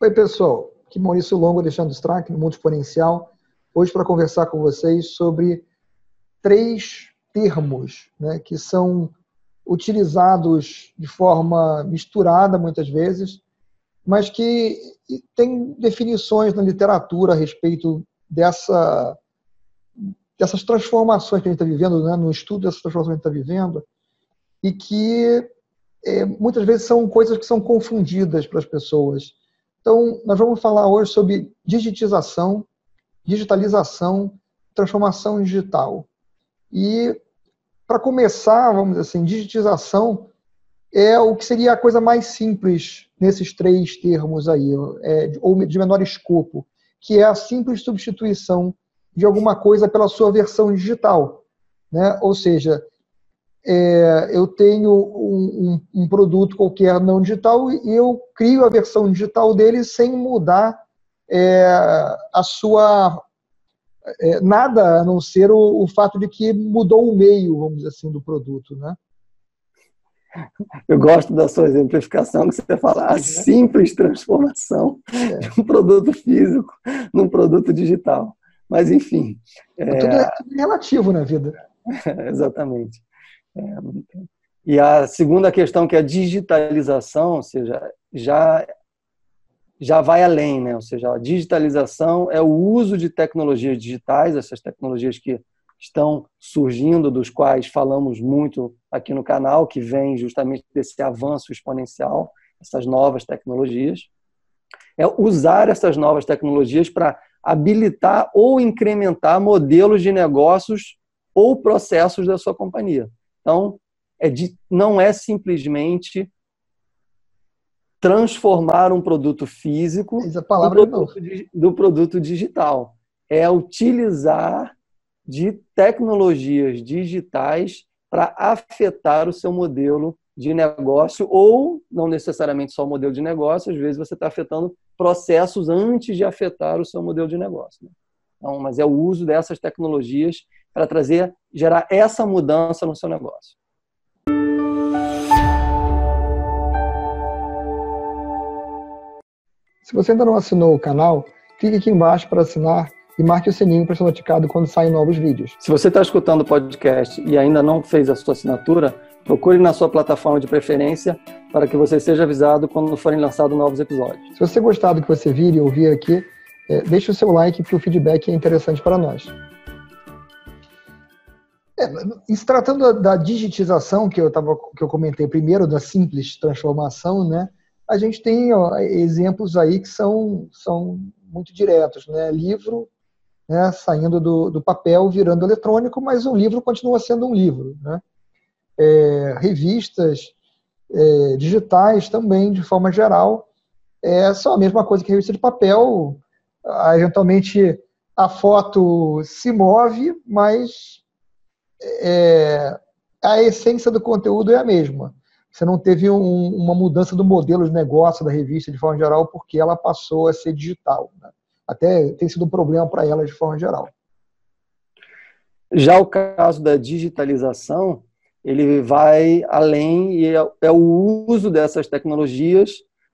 Oi, pessoal. Aqui Maurício Longo, Alexandre Strack, no Mundo Exponencial. Hoje para conversar com vocês sobre três termos né, que são utilizados de forma misturada muitas vezes, mas que tem definições na literatura a respeito dessa, dessas transformações que a gente está vivendo, né, no estudo dessas transformações que a gente está vivendo, e que é, muitas vezes são coisas que são confundidas para as pessoas. Então, nós vamos falar hoje sobre digitização, digitalização, transformação digital. E, para começar, vamos dizer assim, digitização é o que seria a coisa mais simples nesses três termos aí, é, ou de menor escopo, que é a simples substituição de alguma coisa pela sua versão digital. Né? Ou seja, é, eu tenho um, um, um, produto qualquer não digital e eu crio a versão digital dele sem mudar é, a sua é, nada a não ser o, o, fato de que mudou o meio, vamos dizer assim, do produto, né? Eu gosto da sua exemplificação que você fala a simples transformação é. de um produto físico num produto digital. Mas enfim, é... tudo é relativo na vida. Exatamente. E a segunda questão, que é a digitalização, ou seja, já, já vai além, né? ou seja, a digitalização é o uso de tecnologias digitais, essas tecnologias que estão surgindo, dos quais falamos muito aqui no canal, que vem justamente desse avanço exponencial, essas novas tecnologias. É usar essas novas tecnologias para habilitar ou incrementar modelos de negócios ou processos da sua companhia. Então, é de, não é simplesmente transformar um produto físico do produto, do produto digital. É utilizar de tecnologias digitais para afetar o seu modelo de negócio, ou não necessariamente só o modelo de negócio, às vezes você está afetando processos antes de afetar o seu modelo de negócio. Né? Então, mas é o uso dessas tecnologias para trazer, gerar essa mudança no seu negócio. Se você ainda não assinou o canal, clique aqui embaixo para assinar e marque o sininho para ser notificado quando saem novos vídeos. Se você está escutando o podcast e ainda não fez a sua assinatura, procure na sua plataforma de preferência para que você seja avisado quando forem lançados novos episódios. Se você gostar do que você vir e ouvir aqui, é, deixe o seu like, que o feedback é interessante para nós. É, se tratando da digitização que eu, tava, que eu comentei primeiro, da simples transformação, né, a gente tem ó, exemplos aí que são, são muito diretos. Né? Livro né, saindo do, do papel, virando eletrônico, mas o livro continua sendo um livro. Né? É, revistas é, digitais também, de forma geral, é só a mesma coisa que revista de papel. Eventualmente a foto se move, mas é, a essência do conteúdo é a mesma. Você não teve um, uma mudança do modelo de negócio da revista de forma geral, porque ela passou a ser digital. Né? Até tem sido um problema para ela de forma geral. Já o caso da digitalização, ele vai além e é, é o uso dessas tecnologias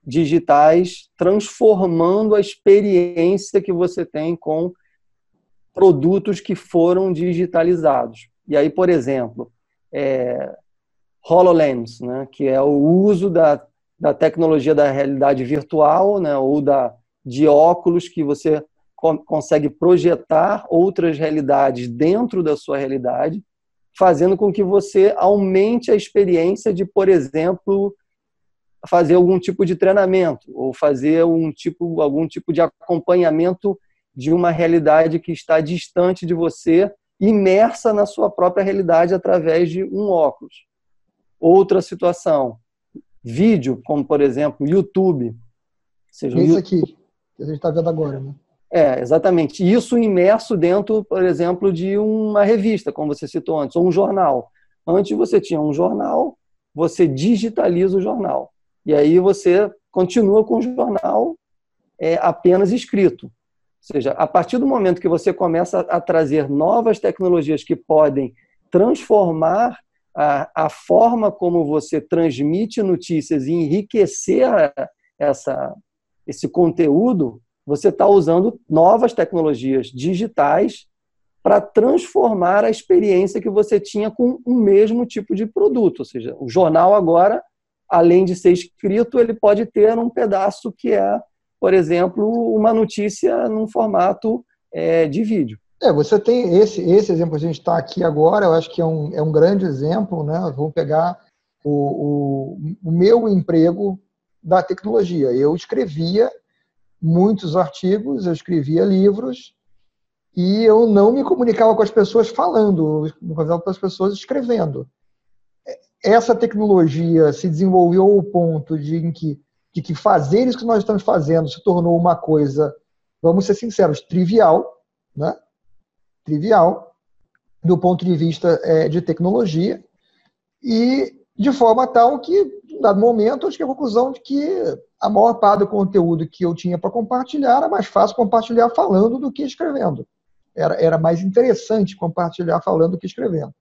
digitais transformando a experiência que você tem com produtos que foram digitalizados. E aí, por exemplo, é, HoloLens, né, que é o uso da, da tecnologia da realidade virtual, né, ou da, de óculos que você consegue projetar outras realidades dentro da sua realidade, fazendo com que você aumente a experiência de, por exemplo, fazer algum tipo de treinamento ou fazer um tipo, algum tipo de acompanhamento de uma realidade que está distante de você imersa na sua própria realidade através de um óculos. Outra situação, vídeo, como por exemplo, YouTube. Seja, Isso aqui, que a gente está vendo agora, né? É, exatamente. Isso imerso dentro, por exemplo, de uma revista, como você citou antes, ou um jornal. Antes você tinha um jornal, você digitaliza o jornal. E aí você continua com o jornal é, apenas escrito. Ou seja, a partir do momento que você começa a trazer novas tecnologias que podem transformar a, a forma como você transmite notícias e enriquecer essa, esse conteúdo, você está usando novas tecnologias digitais para transformar a experiência que você tinha com o mesmo tipo de produto. Ou seja, o jornal agora, além de ser escrito, ele pode ter um pedaço que é, por exemplo, uma notícia num formato é, de vídeo. É, você tem esse, esse exemplo a gente está aqui agora, eu acho que é um, é um grande exemplo, né? Vou pegar o, o, o meu emprego da tecnologia. Eu escrevia muitos artigos, eu escrevia livros, e eu não me comunicava com as pessoas falando, me comunicava com as pessoas escrevendo. Essa tecnologia se desenvolveu ao ponto de em que, de que fazer isso que nós estamos fazendo se tornou uma coisa, vamos ser sinceros, trivial, né? Trivial, do ponto de vista é, de tecnologia, e de forma tal que, em dado momento, eu cheguei à conclusão de que a maior parte do conteúdo que eu tinha para compartilhar era mais fácil compartilhar falando do que escrevendo era, era mais interessante compartilhar falando do que escrevendo.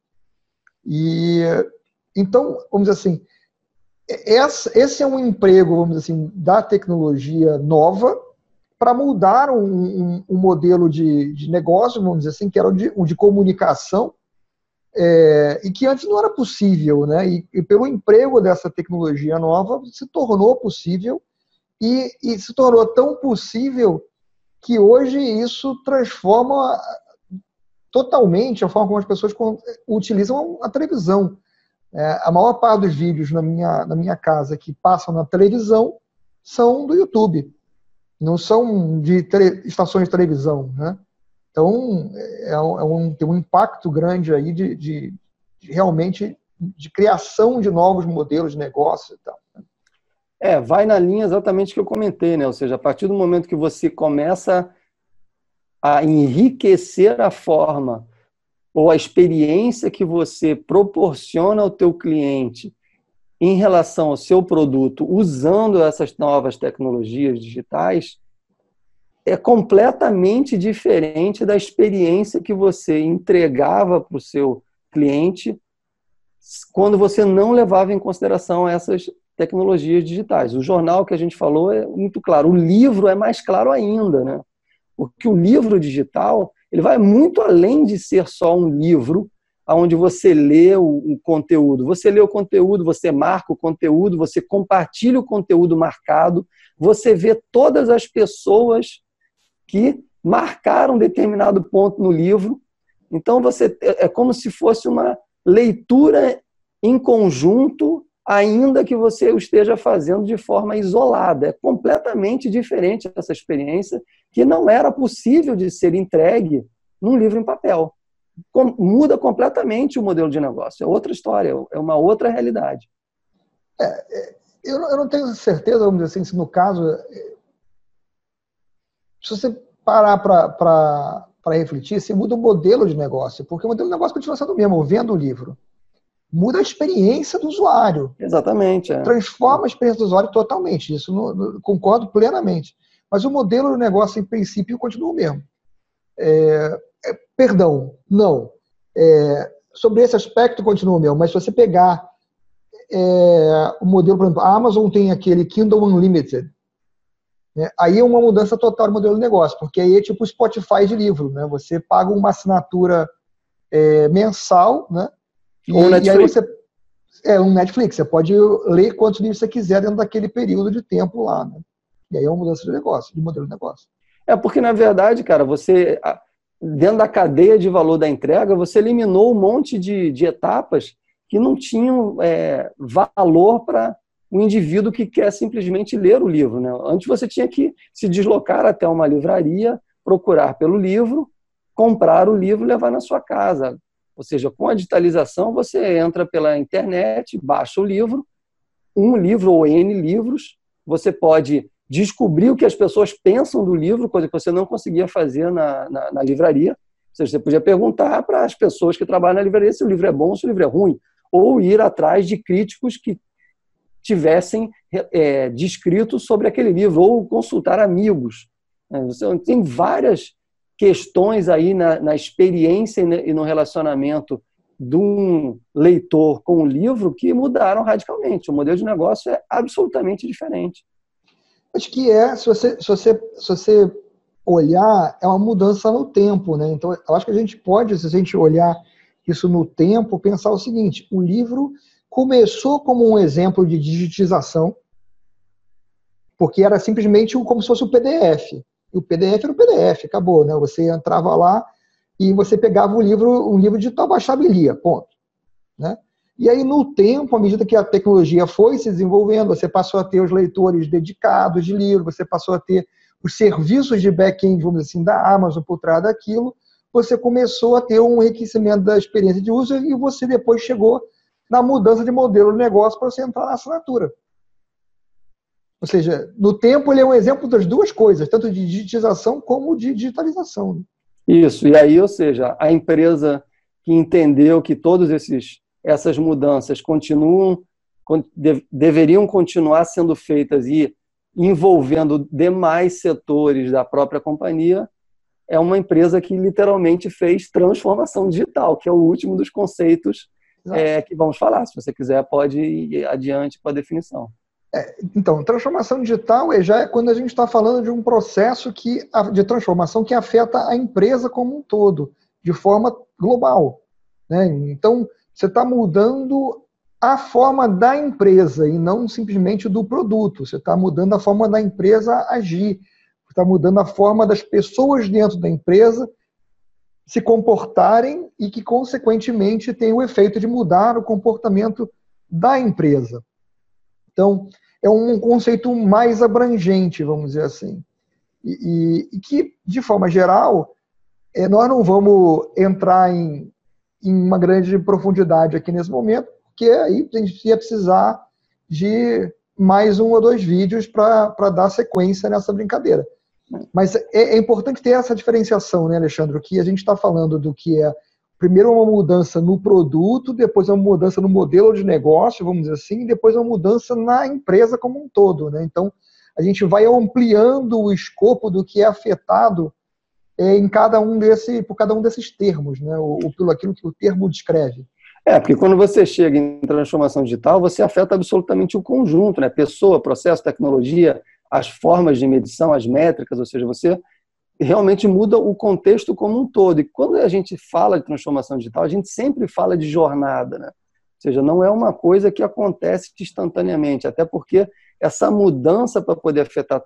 E então, vamos dizer assim, esse é um emprego, vamos dizer assim, da tecnologia nova para mudar um, um, um modelo de, de, negócio, vamos dizer assim, que era o de, um de comunicação, é, e que antes não era possível, né? E, e, pelo emprego dessa tecnologia nova se tornou possível e, e se tornou tão possível que hoje isso transforma totalmente a forma como as pessoas utilizam a televisão. É, a maior parte dos vídeos na minha, na minha casa que passam na televisão são do YouTube, não são de estações de televisão. Né? Então, é, é um, tem um impacto grande aí de, de, de, realmente de criação de novos modelos de negócio e tal. É, vai na linha exatamente que eu comentei, né? Ou seja, a partir do momento que você começa a enriquecer a forma ou a experiência que você proporciona ao teu cliente em relação ao seu produto usando essas novas tecnologias digitais, é completamente diferente da experiência que você entregava para o seu cliente quando você não levava em consideração essas tecnologias digitais. O jornal que a gente falou é muito claro. O livro é mais claro ainda, né? Porque o livro digital ele vai muito além de ser só um livro onde você lê o, conteúdo. Você lê o conteúdo, você marca o conteúdo, você compartilha o conteúdo marcado, você vê todas as pessoas que marcaram determinado ponto no livro. Então você é, é como se fosse uma leitura em conjunto ainda que você o esteja fazendo de forma isolada. É completamente diferente essa experiência, que não era possível de ser entregue num livro em papel. Com, muda completamente o modelo de negócio. É outra história, é uma outra realidade. É, é, eu, não, eu, não, tenho certeza, vamos dizer assim, se no caso. É, se você parar para refletir, se muda o modelo de negócio, porque o modelo de negócio continua sendo o mesmo, vendo o livro muda a experiência do usuário. Exatamente. É. Transforma a experiência do usuário totalmente. Isso não, não, concordo plenamente. Mas o modelo do negócio, em princípio, continua o mesmo. É, é, perdão, não. É, sobre esse aspecto, continua o mesmo. Mas se você pegar é, o modelo, por exemplo, a Amazon tem aquele Kindle Unlimited. Né? Aí é uma mudança total do modelo de negócio, porque aí é tipo o Spotify de livro. Né? Você paga uma assinatura é, mensal, né? Ou e, Netflix. E aí você, é um Netflix, você pode ler quantos livros você quiser dentro daquele período de tempo lá. Né? E aí é uma mudança de negócio, de modelo de negócio. É porque, na verdade, cara, você, dentro da cadeia de valor da entrega, você eliminou um monte de, de etapas que não tinham é, valor para o indivíduo que quer simplesmente ler o livro. Né? Antes você tinha que se deslocar até uma livraria, procurar pelo livro, comprar o livro e levar na sua casa. Ou seja, com a digitalização, você entra pela internet, baixa o livro, um livro ou N livros, você pode descobrir o que as pessoas pensam do livro, coisa que você não conseguia fazer na, na, na livraria. Ou seja, você podia perguntar para as pessoas que trabalham na livraria se o livro é bom ou se o livro é ruim, ou ir atrás de críticos que tivessem é, descrito sobre aquele livro, ou consultar amigos. Tem várias questões aí na, na experiência e no relacionamento de um leitor com o livro que mudaram radicalmente. O modelo de negócio é absolutamente diferente. Acho que é, se você, se você, se você olhar, é uma mudança no tempo, né? Então, eu acho que a gente pode, se a gente olhar isso no tempo, pensar o seguinte: o livro começou como um exemplo de digitização, porque era simplesmente como se fosse o PDF. E o PDF era o PDF, acabou, né? Você entrava lá e você pegava o livro, um livro digital, baixava e lia, ponto. Né? E aí, no tempo, à medida que a tecnologia foi se desenvolvendo, você passou a ter os leitores dedicados de livro, você passou a ter os serviços de back-end, vamos dizer assim, da Amazon por trás daquilo, você começou a ter um enriquecimento da experiência de uso e você depois chegou na mudança de modelo de negócio para você entrar na assinatura. Ou seja, no tempo ele é um exemplo das duas coisas, tanto de digitização como de digitalização. Isso, e aí, ou seja, a empresa que entendeu que todas essas mudanças continuam, deveriam continuar sendo feitas e envolvendo demais setores da própria companhia, é uma empresa que literalmente fez transformação digital, que é o último dos conceitos é, que vamos falar. Se você quiser, pode ir adiante com a definição. É, então, transformação digital é já é quando a gente está falando de um processo que, de transformação que afeta a empresa como um todo, de forma global. Né? Então, você está mudando a forma da empresa e não simplesmente do produto. Você está mudando a forma da empresa agir. Está mudando a forma das pessoas dentro da empresa se comportarem e que, consequentemente, tem o efeito de mudar o comportamento da empresa. Então, é um conceito mais abrangente, vamos dizer assim. E, e, e que, de forma geral, é, nós não vamos entrar em, em uma grande profundidade aqui nesse momento, porque aí a gente ia precisar de mais um ou dois vídeos para dar sequência nessa brincadeira. Mas é, é, importante ter essa diferenciação, né, Alexandre? Que a gente está falando do que é primeiro uma mudança no produto, depois uma mudança no modelo de negócio, vamos dizer assim, e depois uma mudança na empresa como um todo. Né? Então, a gente vai ampliando o escopo do que é afetado é, em cada um desse, por cada um desses termos, né? ou, pelo aquilo que o termo descreve. É, porque quando você chega em transformação digital, você afeta absolutamente o conjunto, né? Pessoa, processo, tecnologia, as formas de medição, as métricas, ou seja, você realmente muda o contexto como um todo. E quando a gente fala de transformação digital, a gente sempre fala de jornada, né? Ou seja, não é uma coisa que acontece instantaneamente, até porque essa mudança para poder afetar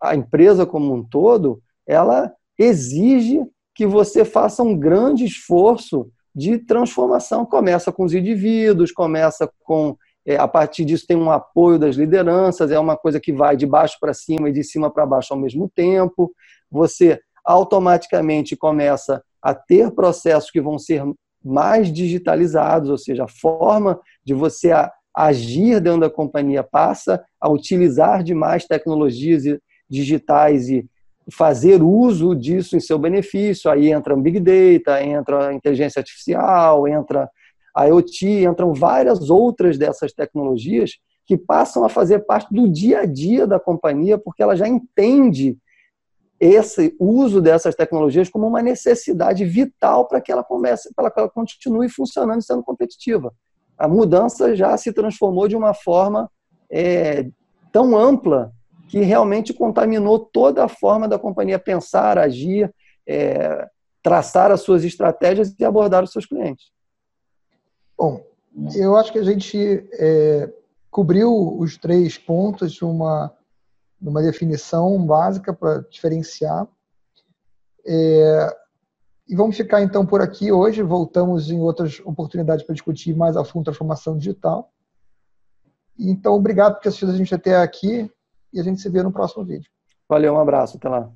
a empresa como um todo, ela exige que você faça um grande esforço de transformação. Começa com os indivíduos, começa com é, a partir disso tem um apoio das lideranças, é uma coisa que vai de baixo para cima e de cima para baixo ao mesmo tempo você automaticamente começa a ter processos que vão ser mais digitalizados, ou seja, a forma de você agir dentro da companhia passa a utilizar de mais tecnologias digitais e fazer uso disso em seu benefício. Aí entra Big Data, entra a inteligência artificial, entra a IoT, entram várias outras dessas tecnologias que passam a fazer parte do dia a dia da companhia, porque ela já entende esse uso dessas tecnologias como uma necessidade vital para que ela comece, para que ela continue funcionando e sendo competitiva. A mudança já se transformou de uma forma é, tão ampla que realmente contaminou toda a forma da companhia pensar, agir, é, traçar as suas estratégias e abordar os seus clientes. Bom, eu acho que a gente é, cobriu os três pontos de uma numa definição básica para diferenciar. É, e vamos ficar então por aqui hoje. Voltamos em outras oportunidades para discutir mais a fundo transformação digital. Então, obrigado por ter assistido a gente até aqui e a gente se vê no próximo vídeo. Valeu, um abraço, até lá.